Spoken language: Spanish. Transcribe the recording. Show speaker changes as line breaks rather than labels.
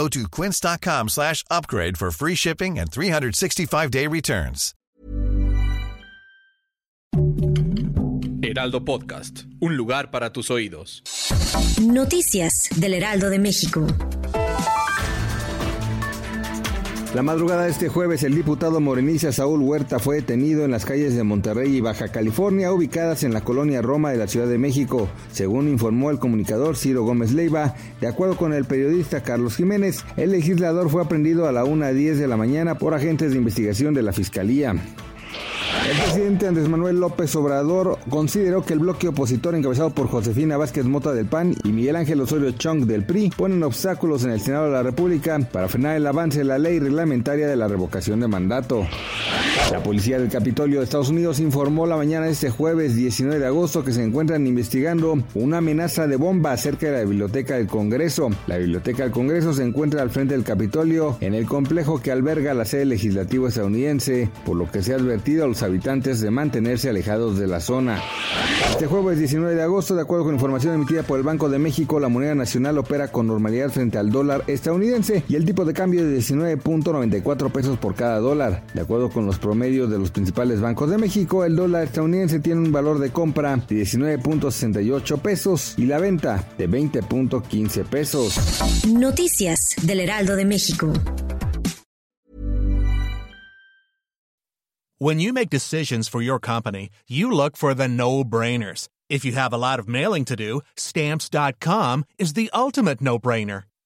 Go to quince.com slash upgrade for free shipping and 365-day returns.
Heraldo Podcast, un lugar para tus oídos.
Noticias del Heraldo de México.
La madrugada de este jueves, el diputado morenista Saúl Huerta fue detenido en las calles de Monterrey y Baja California, ubicadas en la colonia Roma de la Ciudad de México, según informó el comunicador Ciro Gómez Leiva. De acuerdo con el periodista Carlos Jiménez, el legislador fue aprendido a la 1.10 de la mañana por agentes de investigación de la Fiscalía. El presidente Andrés Manuel López Obrador consideró que el bloque opositor encabezado por Josefina Vázquez Mota del PAN y Miguel Ángel Osorio Chong del PRI ponen obstáculos en el Senado de la República para frenar el avance de la ley reglamentaria de la revocación de mandato. La policía del Capitolio de Estados Unidos informó la mañana de este jueves 19 de agosto que se encuentran investigando una amenaza de bomba cerca de la biblioteca del Congreso. La biblioteca del Congreso se encuentra al frente del Capitolio en el complejo que alberga la sede legislativa estadounidense, por lo que se ha advertido a los habitantes de mantenerse alejados de la zona. Este jueves 19 de agosto, de acuerdo con información emitida por el Banco de México, la moneda nacional opera con normalidad frente al dólar estadounidense y el tipo de cambio de 19.94 pesos por cada dólar. De acuerdo con los promedios de los principales bancos de México, el dólar estadounidense tiene un valor de compra de 19.68 pesos y la venta de 20.15 pesos.
Noticias del Heraldo de México.
When you make decisions for your company, you look for the no-brainers. If you have a lot of mailing to do, stamps.com is the ultimate no-brainer.